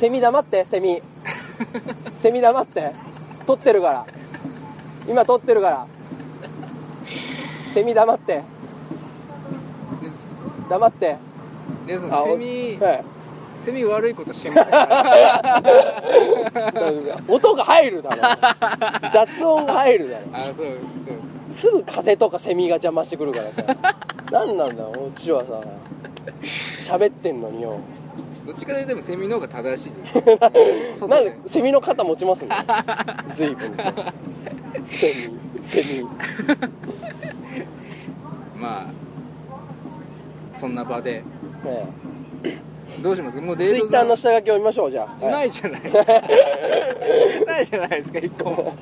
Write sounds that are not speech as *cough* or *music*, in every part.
セミ黙ってセミ。セミ黙って。撮 *laughs* ってるから。今撮ってるから。セミ黙って。黙って。でそあのセミはい。セミ悪いことしてません音が入るだろ。雑音が入るだろ。あそうそう。すぐ風とかセミが邪魔してくるからさ。何なんだこっちはさ喋ってんのによどっちかというとでもセミの方が正しい。*laughs* なんでセミの肩持ちますね *laughs* 随分。とセミ。セミ。*laughs* まあそんな場で。ねどうします？もうツイデートッターの下書きを見ましょうじゃあ、はい。ないじゃない。ないじゃないですか一個も。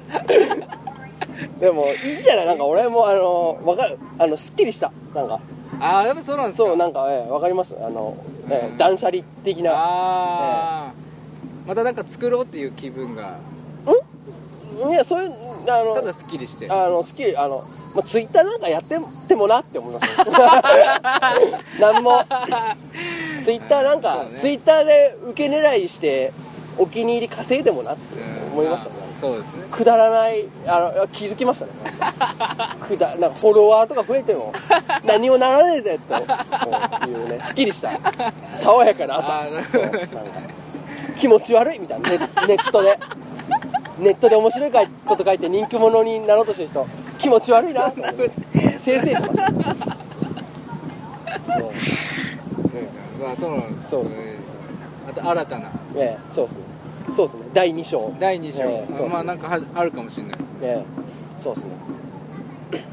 でもいいんじゃない？なんか俺もあのわかる。あのすっきりした。なんかああやっぱそうなんですか？そうなんかええわかります。あの、ええうん断捨離的な。ああ、またなんか作ろうっていう気分が。いやそういうあのただすっきりして。あの好きあの、まあ、ツイッターなんかやってもなって思いますなんも。ツイッターなんか、ね。ツイッターで受け狙いしてお気に入り稼いでもなってうん。思いましたね、あそうですね。くだらないあの気づきましたね。*laughs* くだなんかフォロワーとか増えても *laughs* 何もならねえぜというねすっきりした。爽やかな朝。気持ち悪いみたいな。ネネットで。ネットで面白いこと書いて人気者になろうとしてる人気持ち悪いな。って生成しましたそう。まあそうなんそうです。えーあと新たな。ええそうですねそうですね。第2章。第2章、えまあなんかはあるかもしれない。ええそうですね。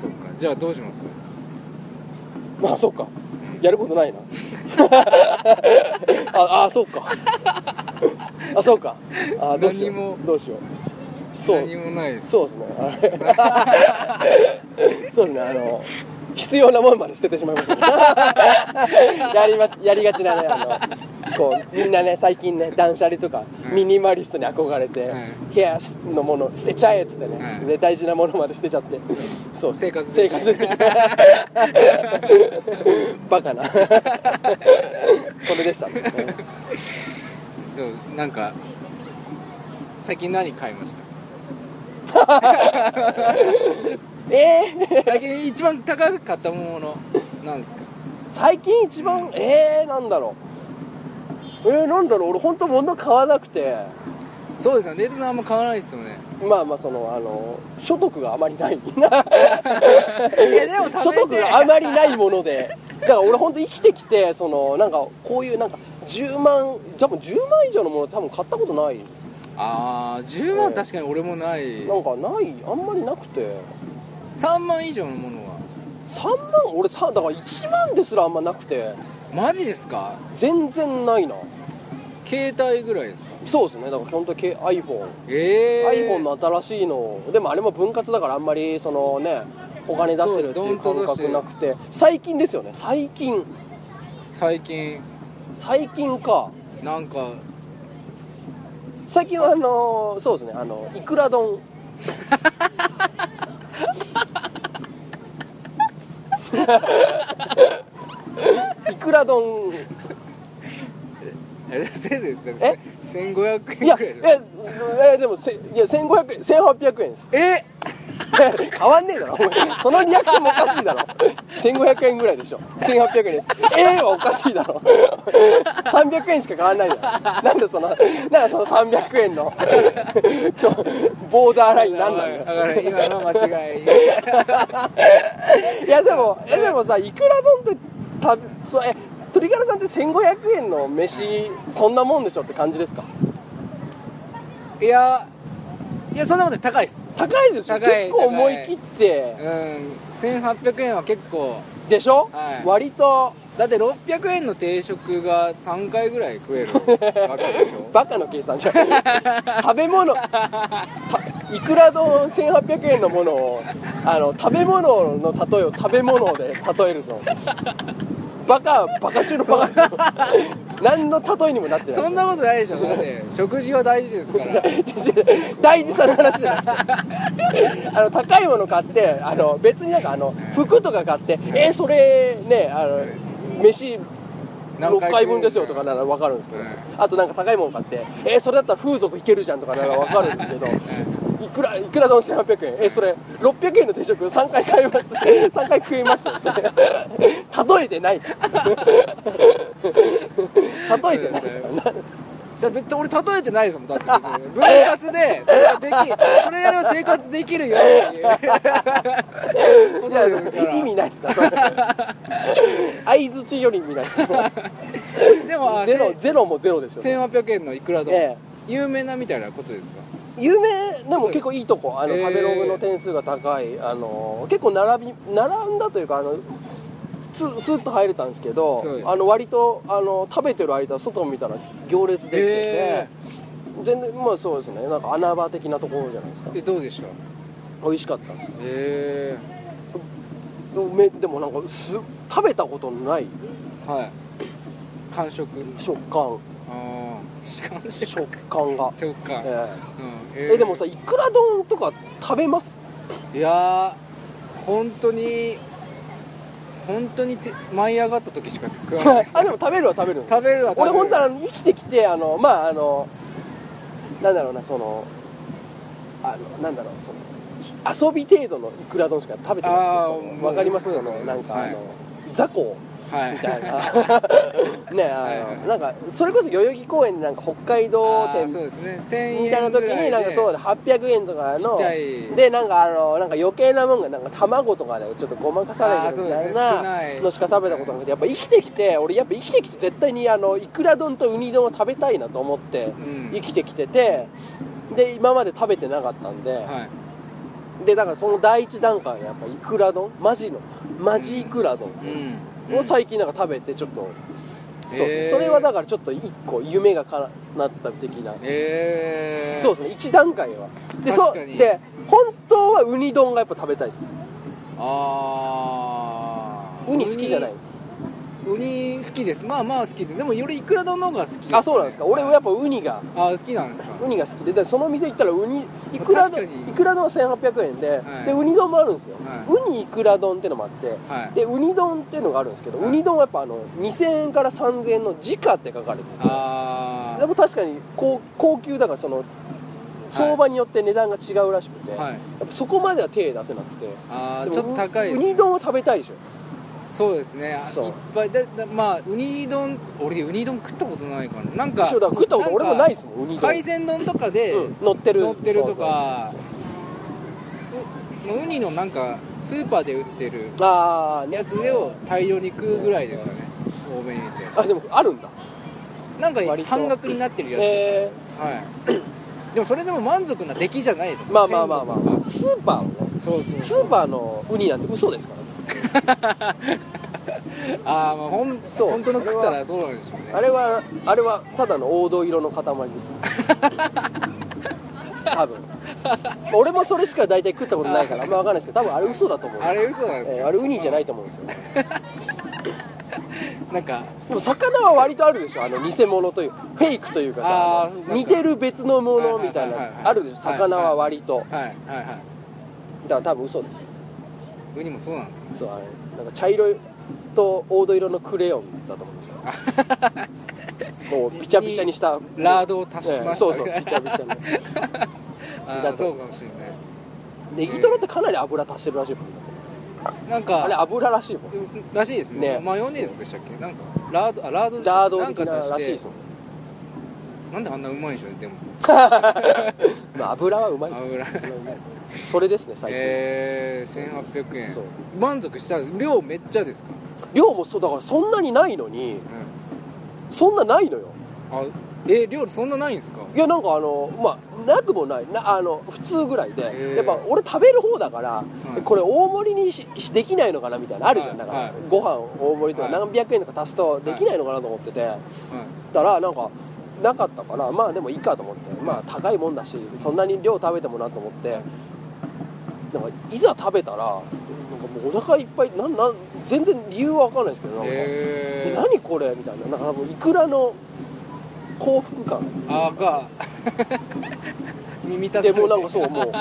そっか。じゃあどうします？まあそうか。うん。やることないな。*laughs* ああそうか。あそうか。あどうしよう。何も。どうしよう。そう。何もないです。そうですね。*laughs* そうですね。あの必要なものまで捨ててしまいました、*laughs* やりまやりがちなねあのこうみんなね最近ね断捨離とか、うん。ミニマリストに憧れて、はい部屋のもの捨てちゃえっつってね、はいで大事なものまで捨てちゃってそう生活。生活で *laughs* バカな。それでした。ねでもなんか最近何買いまし *laughs* えー、た最近一番高く買ったものなんですか？最近一番えー、なんだろう。えー、なんだろう。俺本当物買わなくて。そうですよ。ねレートさんあんま買わないですよね。まあまあそのあの所得があまりない。いやでも所得があまりないもので。だから俺本当生きてきてそのなんかこういうなんか10万多分10万以上のもの多分買ったことない。ああ10万確かに俺もない。なんかない。あんまりなくて3万以上のものは。3万？俺さだから1万ですらあんまなくて。マジですか？全然ないな。携帯ぐらいですか？そうですね。だから本当に iPhone ええ iPhone の新しいの。でもあれも分割だからあんまりそのねお金出してるっていう感覚なくて。最近ですよね。最近。最近。最近か。なんか。最近はあのそうですね。あのいくら丼 *laughs* いくら丼。えせいぜいえ1500いやいでええでもせいや1500円1800円です。え？*laughs* 変わんねえだろ。そのリアクションもおかしいだろ。1500円ぐらいでしょ。1800円です。え？えはおかしいだろ。300円しか変わんないだろ。なんでそのなんかその300円の *laughs* ボーダーラインなんなんだよだから今の間違い。いやでもえでもさいくら丼って食べそうえ鳥柄さんって1500円の飯そんなもんでしょって感じですか？いやいやそんなことない。高いです。高いでしょ高い結構思い切って。うん。1800円は結構。でしょ、はい。割と。だって600円の定食が3回ぐらい食えるわけでしょ？*laughs* バカの計算じゃん。食べ物。たいくら丼1800円のものをあの食べ物の例えを食べ物で例えるとバカバカ中のバカでしょ何の例えにもなってない。そんなことないでしょ。だって食事は大事ですから。*laughs* 大事さの話じゃ *laughs* あの高いもの買ってあの別になんかあの服とか買ってえそれねあの飯6回分ですよとかなら分かるんですけど、うんあとなんか高いもん買ってえーそれだったら風俗いけるじゃんとかなら分かるんですけどいくらいくら丼1800円。えそれ600円の定食3回買います。3回食います例えてない。例えてない。じゃあ別に俺例えてないですもん。だって分割でそれができそれやれば生活できるよっていう。意味ないですか。相づちより意味ないです。かでもあゼロせゼロもゼロですよ、1800円のいくら丼、え有名なみたいなことですか？え有名でも結構いいとこあのえー。食べログの点数が高いあの結構並び並んだというかあのススッと入れたんですけど、はい。あの割とあの食べてる間外を見たら行列できてて、へ全然まあそうですね。なんか穴場的なところじゃないですか。えどうでした？美味しかったです。へでもめでもなんかす食べたことのないえはい。感触。食感食感が、食感、えうん。ええでもさいくら丼とか食べます？いやー本当に本当にて舞い上がった時しか食わない。あでも食べるは食べる。食べるは食べる。俺本当は生きてきてあのまああのなんだろうなそのあのなんだろうその遊び程度のいくら丼しか食べてなあーくてそのわかります？そのなんかあの、はい。雑魚はい。みたいな。*laughs* ねあの、はいはい。なんかそれこそ代々木公園でなんか北海道店そうですね。1000みたいな時になんかそうだ800円とかのでなんかあのなんか余計なもんがなんか卵とかでちょっとごまかされてるみたいなのしか食べたことなくてやっぱ生きてきて俺やっぱ生きてきて絶対にあのいくら丼とウニ丼を食べたいなと思ってうん。生きてきててで今まで食べてなかったんではい。でだからその第一段階でやっぱいくら丼？マジのマジいくら丼。うんを最近なんか食べてちょっと、そうへー。それはだからちょっと一個夢がかなった的な。へえそうですね。一段階は。でそで本当はウニ丼がやっぱ食べたいです。ああウニ好きじゃないウニ好きです。まあまあ好きですでもよりいくら丼の方が好き。です、あそうなんですか。俺はやっぱウニが。あ好きなんですか？ウニが好きで。でその店行ったらウニいくら丼いくら丼は1800円で,、はい。でウニ丼もあるんですよ、はウニいくら丼ってのもあってはい。でウニ丼っていうのがあるんですけど、はい。ウニ丼はやっぱあの2000円から3000円の時価って書かれてて。あでも確かに高高級だからその相場によって値段が違うらしくて、やっぱそこまでは手出せなくて。あーちょっと高いですウニ丼を食べたいでしょそうですね。あそう。いっぱい。だだまあウニ丼俺ウニ丼食ったことないかななんか食ったこと俺もないですもんウニ丼。海鮮丼とかでうん乗ってる。乗ってるとかうウニのなんかスーパーで売ってるやつを大量に食うぐらいですよね。多めに。入れてあでもあるんだ。なんか半額になってるやつ、えはい。でもそれでも満足な出来じゃないです。ー、まあまあまあまあ。スーパーのねそうそう。スーパーのウニなんて嘘ですからね *laughs* ああまあほんそう。本当の食ったらそうなんでしょうね。あれはあれはただの黄土色の塊です。*laughs* 多分。俺もそれしか大体食ったことないからあんま分かんないですけど多分あれ嘘だと思うあれ嘘なんですえーあれウニじゃないと思うんですよ。*laughs* なんかでも魚は割とあるでしょ。あの偽物というフェイクというかさ似てる別のものみたいなあるでしょ。魚は割と。はいはいはいだから多分嘘です。よウニもそうなんですかそうあれなんか茶色いと黄土色のクレヨンだと思うんですよ。*laughs* こうビチャビチャにした。ラードを足しましたええそうそうビチャビチャのあそうかもしれネギトロってかなり油足してるらしいもんないなんかあれ油らしいもんうん。らしいですねねマヨネーズでしたっけ？なんかラードあラードラード的なんから足しいですもんなんであんなうまいんでしょうねでも *laughs* まあ油はうまい。油。それですね最近、えー、1800円。そう。満足した量めっちゃですか、量もそうだからそんなにないのにうん、そんなないのよ。あえ料理そんなないんですか？いやなんかあのまあなくもない。なあの普通ぐらいで、やっぱ俺食べる方だから、いこれ大盛りにししできないのかなみたいなのあるじゃん、はい。だから、はい。ご飯大盛りとかはい。何百円とか足すとできないのかなと思ってて、はい。だからなんかなかったからまあでもいいかと思って。まあ高いもんだしそんなに量食べてもなと思って。なんかいざ食べたらなんかもうお腹いっぱいなんなん全然理由は分かんないですけどなんか、ええー、何これ？みたいな。なんかいくらの幸福感。あーが。耳 *laughs* たでもうなんかそうもう。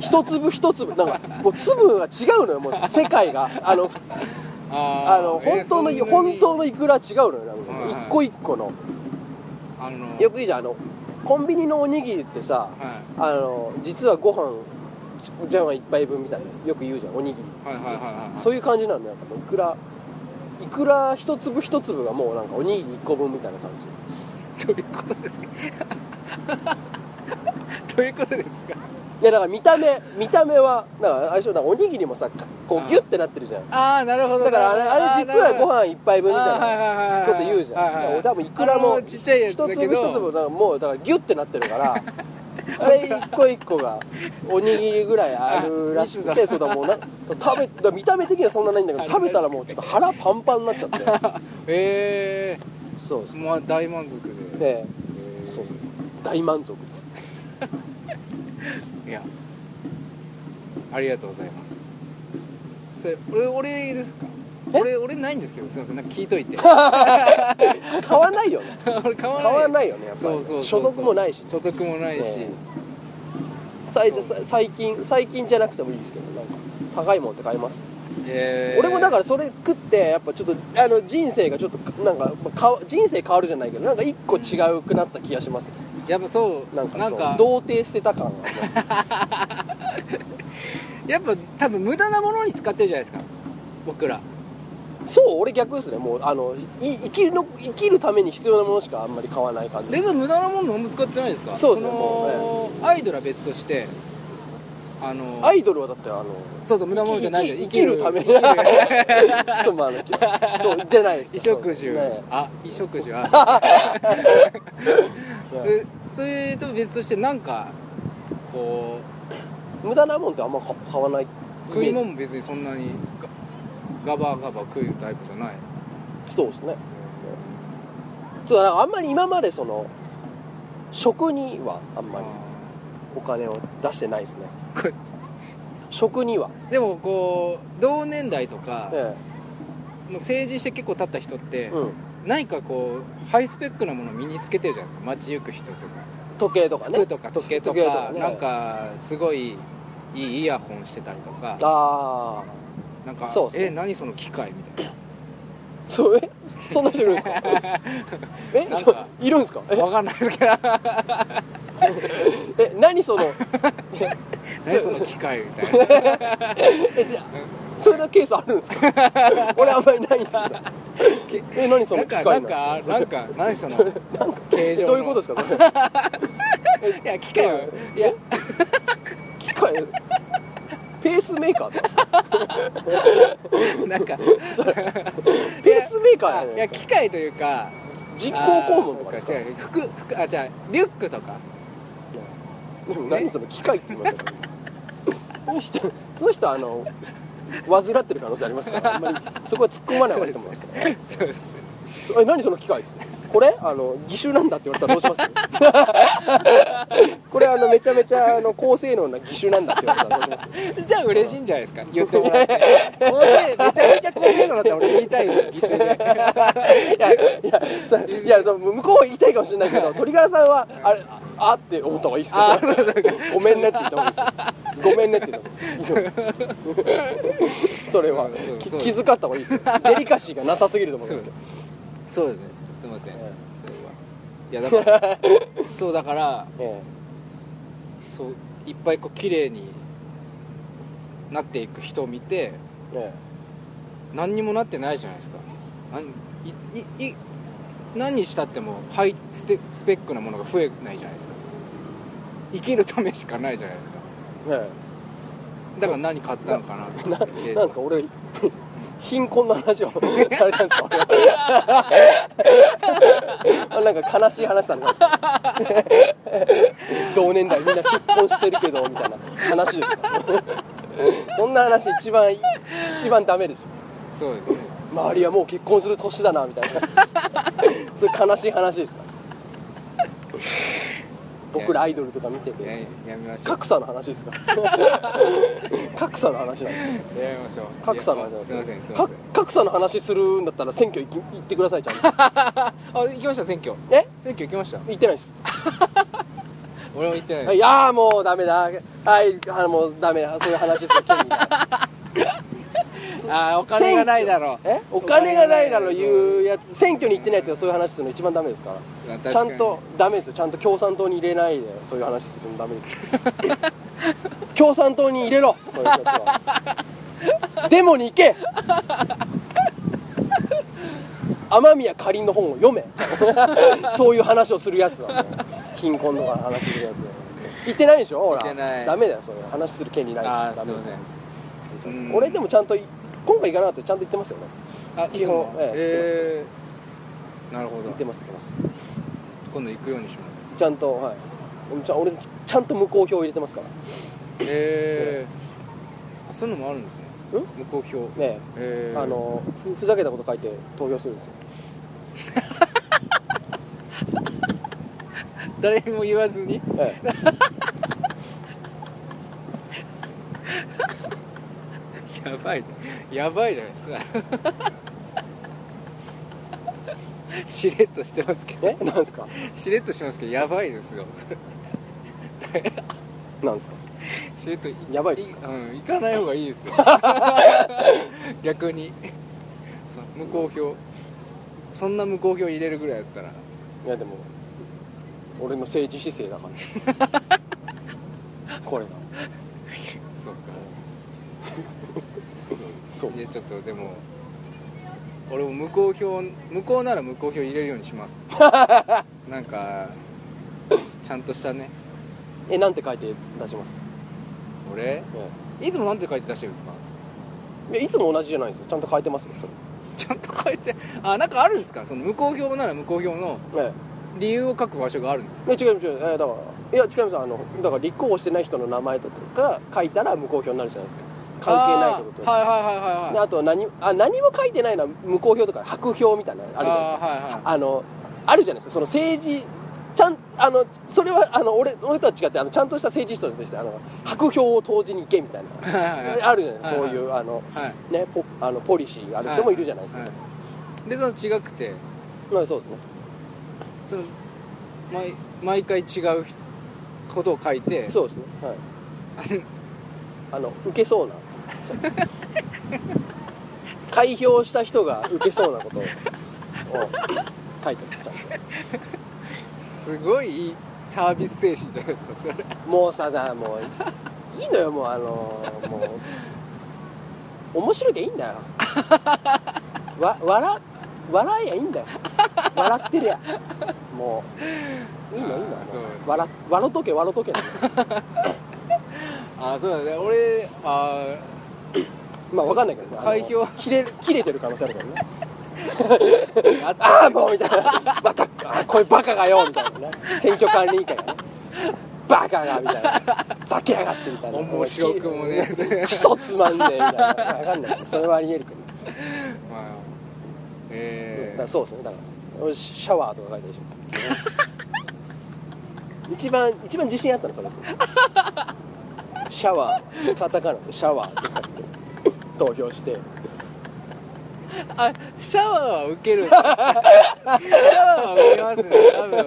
一粒一粒。なんかもう粒が違うのよもう世界が。あの *laughs* ああの本当の本当のイクラ違うのよなんか。一個一個のあのよくいいじゃんあのコンビニのおにぎりってさはあの実はご飯じゃんが一杯分みたいなよく言うじゃんおにぎり。いはいはいはいはい。そういう感じなんだよ。いくらいくら一粒一粒がもうなんかおにぎり一個分みたいな感じ。*laughs* どういうことですか？*laughs* どういうことですか？いやだから見た目見た目はだからあれでしょだおにぎりもさこあうギュッてなってるじゃん。ああなるほどだからあれあれ実はご飯一杯分みたいななこと言うじゃん、多分いくらもあのちっちゃいや一粒一粒がもうだからギュッてなってるからあれ一個一個がおにぎりぐらいあるらしくあてそうだもうな食べだ見た目的にはそんなないんだけど食べたらもうちょっと腹パンパンになっちゃって。えそう。ですえまあ大満足で。でえ。ーそう。大満足 *laughs* いや。ありがとうございます。それ俺俺ですか？え？俺俺ないんですけどすいません。なんか聞いといて。*laughs* 買わないよね。*laughs* 俺買わない。買わないよねやっぱりそうそうそう所得もないし所得もないし、ね最最近最近じゃなくてもいいですけどなんか高いもんって買います？えー。俺もだからそれ食ってやっぱちょっとあの人生がちょっとなんかまあかわ人生変わるじゃないけどなんか一個違うくなった気がしますやっぱそうなんかなんか。童貞捨てた感が。ね *laughs* やっぱ多分無駄なものに使ってるじゃないですか。僕ら。そう俺逆ですね。もうあのい生きるの生きるために必要なものしかあんまり買わない感じ。レズ無駄なもの何も使ってないですか？そうですねのアイドルは別としてあのアイドルはだってあのそうそう無駄なものじゃない生きる。ために。*laughs* そうまあそうじゃないです。衣食住、ね。あ衣食住。あ。ね *laughs* でそれと別としてなんかこ無駄なもんってあんま買買わない。う食いも物も別にそんなにガガバガバ食うタイプじゃない。そうですね。そうだからあんまり今までその食にはあんまりお金を出してないですね。こ *laughs* れ食には、でもこう同年代とか、えもう成人して結構経った人ってえ、うん、何かこうハイスペックなものを身につけてるじゃないですか。街行く人とか。時計とかね。服とか時計とか時計とかね。なんかすごいいいイヤホンしてたりとか。あなんかそうですね。え何その機械みたいあそうえ？そんな人いるんですか？*laughs* え？なんかそういるんですか？わかんないですけど。*laughs* え何その？*laughs* 何その機械みたいな。えじゃあそういうケースあるんですか？*laughs* 俺あんまりないんですけどえ何その機械なんかなんか何その？なんか形え状の。どういうことですかそれ？いや機械。をいや。機械？ペースメーカー？だ *laughs* なんか。*laughs* ペースメーカーいや機械というか人工肛門とか違う服服あじゃあリュックとか。でも何その機械って言いましたかその人その人あの患ってる可能性ありますからあんまり。*laughs* そこは突っ込まない方がいいと思います。からそうです。そえ何その機械？これ？あの義手なんだって言われたらどうします？これあのめちゃめちゃあの高性能な義手なんだって言われたらどうします？じゃあ嬉しいんじゃないですか？言ってもらって。高性めちゃめちゃ高性能だったら俺言いたいですよ義手でいやいやさいやそう向こう言いたいかもしれないけど鳥柄さんはあれああって思った方がいいですあけど *laughs* ごめんねって言った方がいいですよ。ごめんねって言った方がいい *laughs* それはそうそうき気遣った方がいいですよ。デリカシーがなさすぎると思うんです。けどそうですね。すいません。えそれは。いやだから *laughs* そうだからえ。そういっぱいこう綺麗になっていく人を見てええ。何にもなってないじゃないですか。何いいい何にしたってもハイステスペックなものが増えないじゃないですか。生きるためしかないじゃないですか。ええ。だから何買ったのかなって。なんですか？俺 *laughs* 貧困の話をされたんですか？俺。*laughs* なんか悲しい話されたんですか同年代みんな結婚してるけどみたいな話ですかそんな話一番一番ダメでしょ。そうですね。周りはもう結婚する年だなみたいなそういう悲しい話ですか？*laughs* 僕らアイドルとか見てやてやめましょう。格差の話ですか？*laughs* 格差の話なんですかやめましょう。格差の話すいませんすいまかせん。格差の話するんだったら選挙行き行ってくださいちゃんと。*laughs* あ行きました選挙。え？選挙行きました？行ってないです。俺も行ってないいやーもうダメだ。はいあのもうダメだ。そういう話する権利ああお金がないだろえ？お金がないだろ言うやつ。選挙に行ってないやつがそういう話するの一番ダメですか？らちゃんとダメですよ。ちゃんと共産党に入れないでそういう話するのダメですよ。*laughs* 共産党に入れろそういうやつは。デモに行け。雨宮かりんの本を読め。*laughs* そういう話をするやつは。貧困とかの話するやつは。言ってないでしょ？ほら。ダメだよそういう話する権利ない。ああすいダメですませんうん。俺でもちゃんと今回行かなかったらちゃんと言ってますよね。あ基本。ええー。なるほど。言ってます言ってます。今度行くようにします。ちゃんとはい。ちゃ俺ちゃんと無効票入れてますから。えー、そういうのもあるんですね。ん？無効票。ねえ。ー、あのふふざけたこと書いて投票するんですよ。*laughs* 誰にも言わずに。ええやばいやばいじゃないで *laughs* すか。しれっとしてますけど。えなんですか？しれっとしてますけどやばいですよ。なんですか？しれっといやばいですうん行かない方がいいですよ。*laughs* 逆に。無効票。そんな無効票入れるぐらいだったら。いやでも俺の政治姿勢だから。*laughs* これが。そうかそう。いやちょっとでも俺も無効票無効なら無効票入れるようにします。*laughs* なんかちゃんとしたね。えなんて書いて出します、俺？いつもなんて書いて出してるんですか？えいやいつも同じじゃないですよ。ちゃんと書いてますよそちゃんと書いてあなんかあるんですか？その無効票なら無効票の理由を書く場所があるんですか？え違います違いますえだからいや違います。あのだから立候補してない人の名前とか書いたら無効票になるじゃないですか関係ないってことはいはいはいはいではい。あと何あ何も書いてないのは無効票とか白票みたいなのあるじゃないですか。あーはいはい。あのあるじゃないですか。その政治ちゃんあのそれはあの俺俺とは違ってあのちゃんとした政治人としてあの白票を投じに行けみたいな。はいはいあるじゃないですか、そういうあの、はい。ね、ポあのポリシーがある人もいるじゃないですか、はいでその違くて。まあそうですね。その毎毎回違うことを書いて。そうですね。はい。*laughs* あの受けそうな開票した人が受けそうなことを書いてますちゃんすごいいいサービス精神じゃないですかそれ。ともうさだもういいのよもうあのもう面白いでいいんだよ。わ笑笑いやいいんだよ。笑ってりゃ。もういいのいいの。あーそうです笑笑っとけ笑っとけ。*laughs* あそうだね。俺あまあわかんないけどね。開票。切れ切れてる可能性あるからね。*laughs* ああもうみたいな。またあこういうバカがよみたいなね。選挙管理委員会がね。バカがみたいな。ふざけやがってみたいな。面白くもねクソつまんねえみたいな。わかんない。それはありえるけど、まあだえからそうですね。だから俺シャワーとか書いてるでしょ。*laughs* 一番一番自信あったのそれシャワー。カタカナでシャワーって書いて。投票して。あシャワーは受ける。シャワーは受けますね。多分。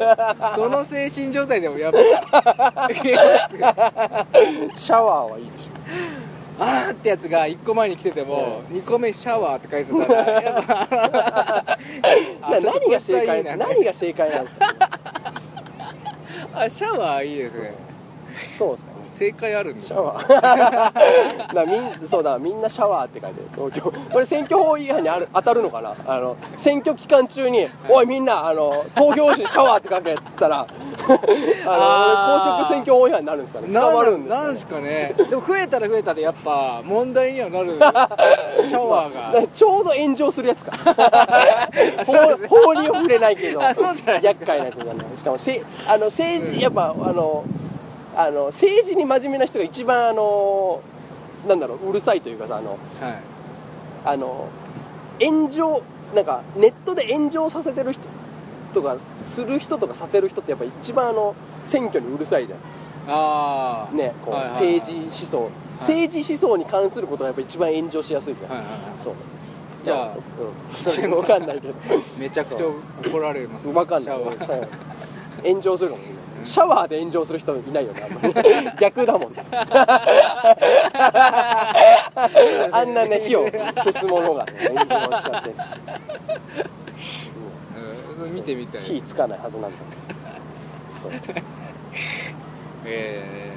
その精神状態でもやっぱ受けますよ。シャワーはいいでしあーってやつが1個前に来てても2個目シャワーって書いてたらやっぱょな何が正解な何が正解なんですか？あシャワーいいですね。そうです正解あるんですシャワー。*laughs* だみんそうだみんなシャワーって書いてる。東京。*laughs* これ選挙法違反にある当たるのかな？あの選挙期間中に「おいみんなあの投票紙にシャワーって書け」たら *laughs* あの公職選挙法違反になるんですかね？捕まるんですかね？なんすかね。でも増えたら増えたでやっぱ問題にはなる。シャワーが。らちょうど炎上するやつか。法法には触れないけどあそうじゃない厄介なやつになるしかもせあの政治やっぱあのあの政治に真面目な人が一番あのなんだろううるさいというかさあのはい。あの炎上なんかネットで炎上させてる人とかする人とかさせる人ってやっぱ一番あの選挙にうるさいじゃああんねこう、はいはいはい。政治思想、政治思想に関することがやっぱ一番炎上しやすいじゃん、はいはいはそう。じゃあうん、それそれわかんないけど。いめちゃくちゃ怒られますわかんない。炎上するかもシャワーで炎上する人いないよねあんまり。逆だもんね。*laughs* あんなね火を消すものがね炎上しちゃって。うん。見てみたい。火つかないはずなんだそう。え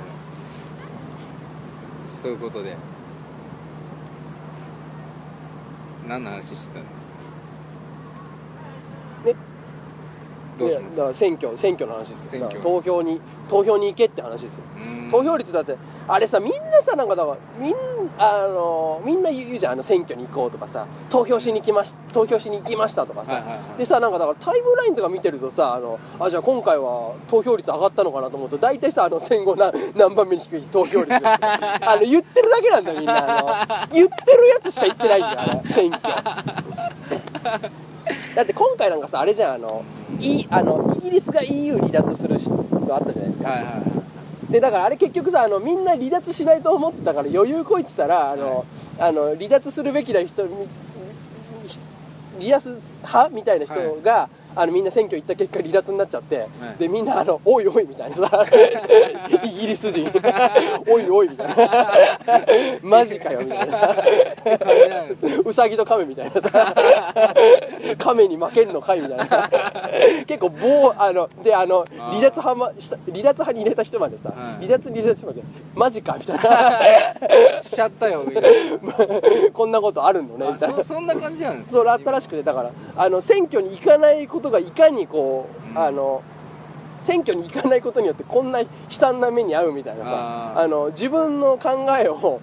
ー、そういうことで。何の話してたんですか？えどうします？だから選挙選挙の話ですよ。投票に投票に行けって話ですよ。投票率だってあれさみんなさなんかだからみんあのみんな言うじゃんあの選挙に行こうとかさ。投票しに来まし投票しに行きましたとかさ、はいはいはい。でさなんかだからタイムラインとか見てるとさあのあじゃあ今回は投票率上がったのかなと思うと大体さあの戦後何何番目に低い投票率 *laughs* あの言ってるだけなんだよみんなあの。言ってるやつしか言ってないんだよあれ選挙 *laughs* だって今回なんかさあれじゃんあのいあのイギリスが EU 離脱するのあったじゃないですか。はいはいはい。でだからあれ結局さあのみんな離脱しないと思ってたから余裕こい。てたらあの、あの離脱するべきな人み離脱派みたいな人が、あのみんな選挙行った結果離脱になっちゃって、い。でみんなあのおいおいみたいなさ。*laughs* イギリス人。*laughs* おいおいみたいな。*laughs* マジかよみたいな。うさぎと亀みたいな。さ亀に負けんのかいみたいな。結構棒あのであの離脱派ました離脱派に入れた人までさ、はい。離脱に入れた人までマジかみたいな。*laughs* しちゃったよみたいな。*laughs* こんなことあるのねみたいな。あそそんな感じなんですそれあったらしくてだからあの選挙に行かないことがいかにこう、うん。あの選挙に行かないことによってこんな悲惨な目に遭うみたいなさ。あの自分の考えを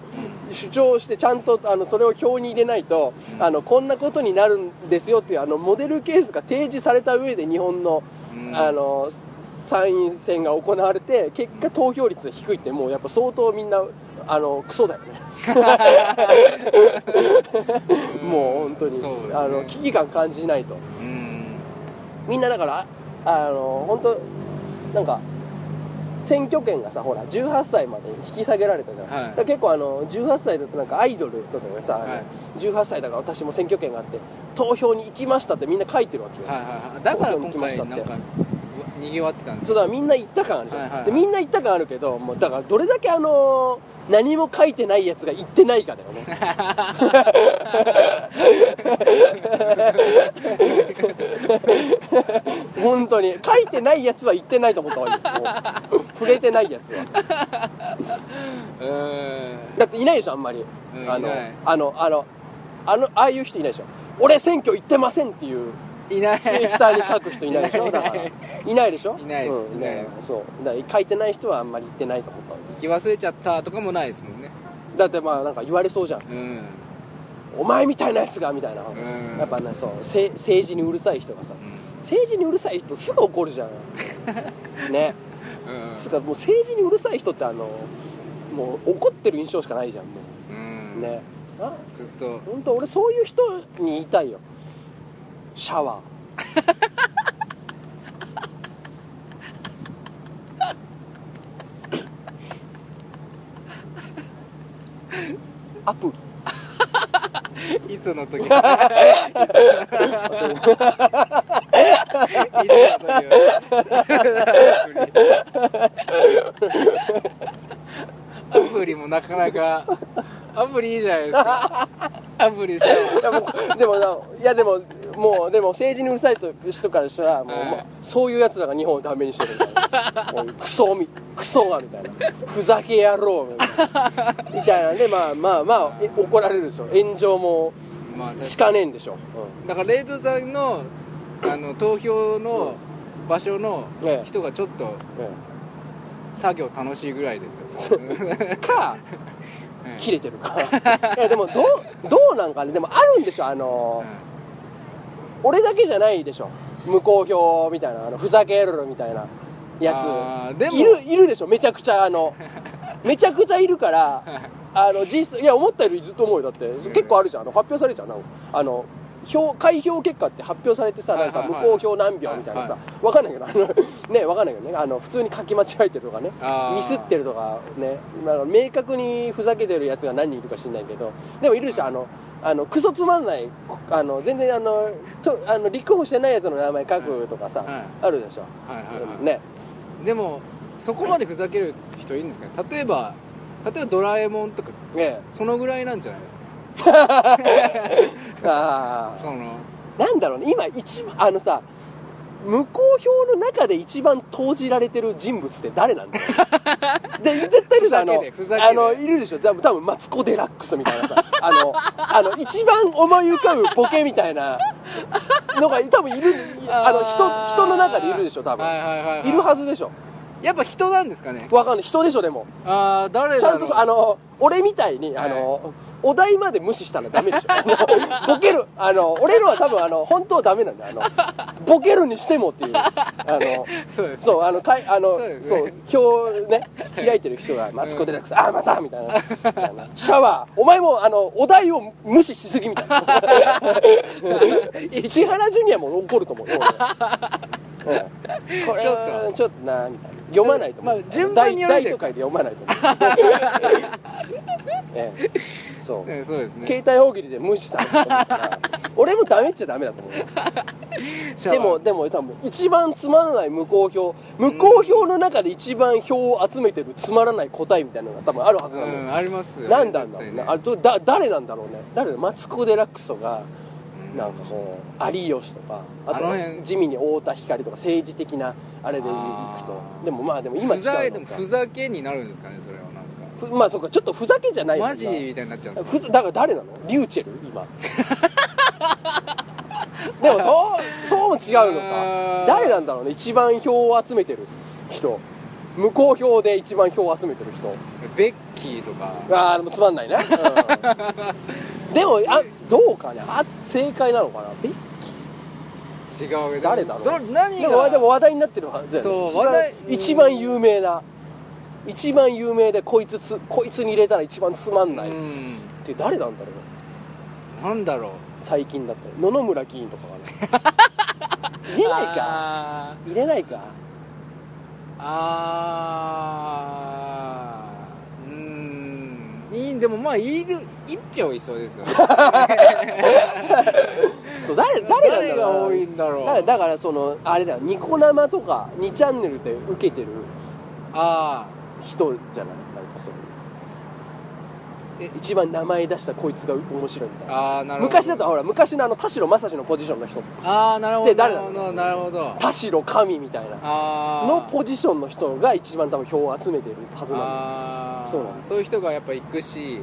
主張してちゃんとあのそれを表に入れないと、うん。あのこんなことになるんですよっていうあのモデルケースが提示された上で日本の,、うん。あの参院選が行われて結果投票率が低いってもうやっぱ相当みんなあのクソだよね。*laughs* もう本当に、ね。あの危機感感じないと。うん。みんなだからあの本当なんか選挙権がさほら18歳まで引き下げられたじゃん、はい。結構あの18歳だとなんかアイドルとかがさ、はい。18歳だから私も選挙権があって投票に行きましたってみんな書いてるわけよ、はいはいはい。だから今回投票に行きましたなんかにぎわってたんです。そうだからみんな行った感あるじゃん、はいはいはい。でみんな行った感あるけどもうだからどれだけあの何も書いてないやつが行ってないかだよね。*laughs* 本当に。書いてないやつは行ってないと思った方がいいよもう。触れてないやつは。うん。だっていないでしょあんまり、あのうんいない。あのあのあのああいう人いないでしょ。俺選挙行ってませんっていういない。ツイッターに書く人いない。でしょだから。いない。でしょ？いないです。うん、いない。でそう。だから書いてない人はあんまり言ってないと思ったんです。聞き忘れちゃったとかもないですもんね。だってまあなんか言われそうじゃん。うん。お前みたいなやつがみたいな、ん。やっぱねそう。せ政治にうるさい人がさうん。政治にうるさい人すぐ怒るじゃん。*laughs* ね。うん。つうかもう政治にうるさい人ってあのもう怒ってる印象しかないじゃんもう。ん。うね。あずっと。本当俺そういう人に言いたいよシャワー。アプ。いつの時いつの時アプリもなか。なか。アプリいいじゃないですか。アプリしよいやもでもいやでももうでも政治にうるさい人からしたらもう、はいまあそういうやつらが日本をダメにしてるみたいな。クソみクソがみたいな。ふざけ野郎みたいな。みたいなんでまあまあまあえ怒られるでしょ。炎上もしかねえんでしょ、だからレイドさんのあの投票の場所の人がちょっとえ作業楽しいぐらいですよ。ええ。かうん切れてるか。いやでもどうどうなんかね。でもあるんでしょ。あの俺だけじゃないでしょ。無効票みたいなあのふざけるみたいなやつ。でも。いるいるでしょ。めちゃくちゃあの *laughs* めちゃくちゃいるからあの実際いや思ったよりずっと思うよだって結構あるじゃん。あの発表されるじゃんなんかあの票開票結果って発表されてさなんか無効票何票みたいなはいさわかんないけどあの *laughs* ねわかんないけどねあの普通に書き間違えてるとかね。ミスってるとかね。なんか明確にふざけてるやつが何人いるか知んないけど。でもいるでしょあのあのクソつまんないあの全然あのとあの立候補してないやつの名前書くとかさ、はい。あるでしょ、はいね。でもそこまでふざける人いるんですかね。例えば例えばドラえもんとかえ。そのぐらいなんじゃないですか *laughs* えあそのあなんだろうね。今一番あのさ無効票の中で一番投じられてる人物って誰なんだ？よ *laughs* で絶対いるじゃんあのあのいるでしょ？多分多分マツコ・デラックスみたいなさ。あのあの一番思い浮かぶボケみたいなのが多分いる。あの人人の中でいるでしょ？多分、はいはいはい、はい、いるはずでしょ？やっぱ人なんですかね。わかんない。人でしょ？でも。ああ誰ちゃんとあの俺みたいにはい。あの、お題まで無視したらダメでしょ。あのボケるあの俺のは多分あの本当はダメなんだよ。あのボケるにしてもっていう。あのそうそうあのかいあのそうね。開いてる人がマツコ・デラックス、あまたみたいな。シャワー。お前もあのお題を無視しすぎみたいな。*laughs* 千原ジュニアも怒ると思う *laughs* うん。これはちょっとなみたいな。読まないと思う、まあ順番によるん大です都会で読まないと思う。*laughs* ええそう。ねそうですね。携帯大喜利で無視した。*laughs* 俺もダメっちゃダメだと思う。でもでも多分一番つまらない無効票無効票の中で一番票を集めてるつまらない答えみたいなのが多分あるはずなの。よ、うんありますよねなんだろう絶対ね。あだ誰なんだろうね。誰だマツコ・デラックスとかうん。なんかこう有吉とかあと地味に太田光とか政治的なあれでいくと。でもまあでも今違ふざうふざけになるんですかねそれはなんか。ふまあそうかちょっとふざけじゃないマジみたいになっちゃうんだから誰なの？リューチェル？今。*laughs* でもそうそうも違うのか。誰なんだろうね一番票を集めてる人。無効票で一番票を集めてる人。ベッキーとか。ああでもつまんないね、うん。*laughs* でもあどうかね。あ正解なのかな？ベッキ違う誰だろう？ど何ーでもがでも話題になってるはずだよね。そう話題一番有名な一番有名でこいつつこいつに入れたら一番つまんない。っうん。て誰なんだろう。なんだろう。最近だったら。野々村議員とかがね *laughs* 入れないか？あ入れないか？ーあー。うーん。いいでもまあいい一票いそうですよね。*laughs* そう誰誰なんだろうな。誰が多いんだろう。だからだからそのあれだよ。ニコ生とか2チャンネルで受けてる。あ人じゃないなんかそのえ一番名前出したこいつが面白いみたいーな。あーなるほど。昔だとほら昔のあの田代正史のポジションの人ああなるほど。なるほどなるほど。田代神みたいな。あのポジションの人が一番多分票を集めてるはずなんあー。そうなんですそういう人がやっぱ行くし。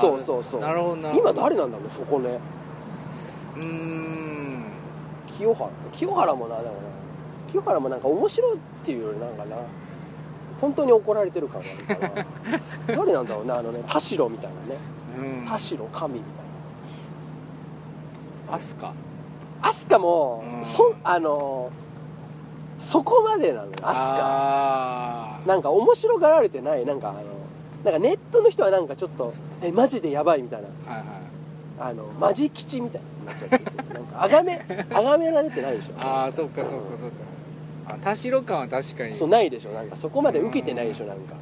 そうそうそう。なるほどなだるほど。今誰なんだろうねそこね。うーん。清原？清原もなでもな清原もなんか面白いっていうよりなんかな本当に怒られてる感があるから。*laughs* 誰なんだろうねあのね田代みたいなね。うん。田代神みたいな。アスカ飛鳥も、うん。そあのそこまでなのよ飛あ鳥。なんか面白がられてない。なんかあのなんかネットの人はなんかちょっとえマジでやばいみたいな。あはいはい。あのマジ吉みたいになっちゃっててなんかあがめあがめられてないでしょ。ああそっかそっかそっかあ田代感は確かに。そうないでしょ。なんかそこまで受けてないでしょ。なんか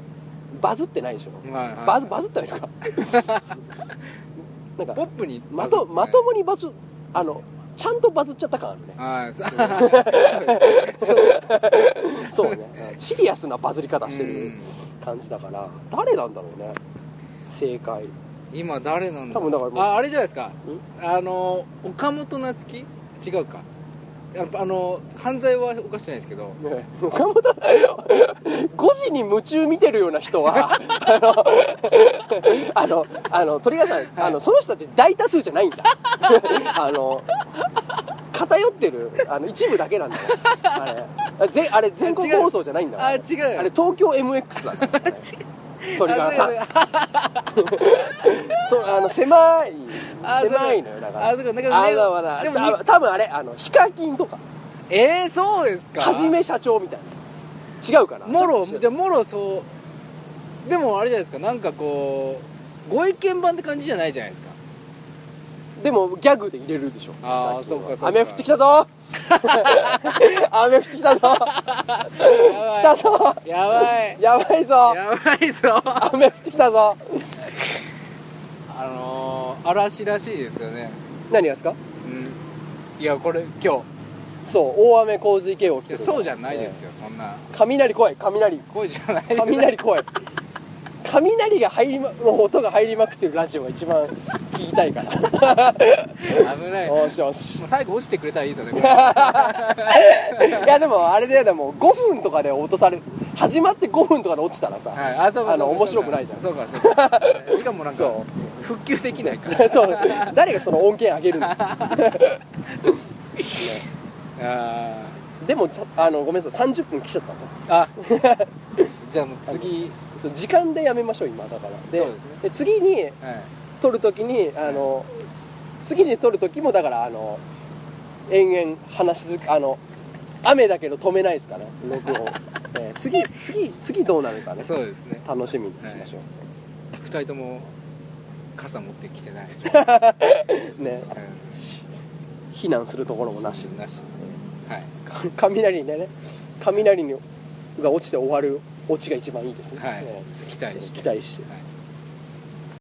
バズってないでしょ。はいはい。バズバズってはいるか。*laughs* なんかポップに。まとまともにバズあのちゃんとバズっちゃった感あるね。はい。*laughs* そそうね。シリアスなバズり方してる感じだから誰なんだろうね。正解。今誰なんだ多分だからもうああれじゃないですか。あの岡本夏樹違うかあのあの犯罪は犯してないですけど。ね岡本5時に夢中見てるような人は *laughs* あのあの鳥川さん、あのその人たち大多数じゃないんだ。*laughs* あの偏ってるあの一部だけなんだ。よ *laughs* あれ。あぜあれ全国放送じゃないんだ。あ違う。あれ東京 MX だから、ね、鳥川さん。そう *laughs* あの狭い狭いのよだから。あそうか。だからねあだからでもた多分あれあのヒカキンとか。えー、そうですか。はじめ社長みたいな。違うかな。もろじゃあもろそう。でもあれじゃないですか。なんかこうご意見番って感じじゃないじゃないですか。でもギャグで入れるでしょ。あー最近は。そうかそうか。雨降ってきたぞ *laughs* 雨降ってきたぞ。来たぞ。やばい。やばいぞ。やばいぞ。雨降ってきたぞ。あのー、嵐らしいですよね。何がですか？うん。いやこれ今日。そう大雨洪水警報来いてる。やそうじゃないですよ、そんな。雷怖い雷。声じゃない。雷怖い雷が入りまの音が入りまくってるラジオが一番聞きたいから。危ない。もよしよし。う最後落ちてくれたらいいですよねいやでもあれだよでも5分とかで落とされ始まって5分とかで落ちたらさ、はい、あそうあの面白くないじゃん。そうかそうか。しかもなんかそ復旧できないから。*laughs* そう。誰がその音源上げるの、*laughs* ねあでもちょあのごめんなさい30分来ちゃったあじゃあもう次そう時間でやめましょう今だから。でそうですね。で次にはい。撮るときにあの次に撮るときもだからあの延々話し続けあの雨だけど止めないですから録音、*laughs* えー次次次どうなるかね。そうですね。楽しみにしましょ二人とも傘持ってきてない、う、*laughs* ね。う避難するところもなし。ん、なしはい。か *laughs* 雷でね。雷にが落ちて終わるオチが一番いいですね、はい。ね期待して。期待して。はい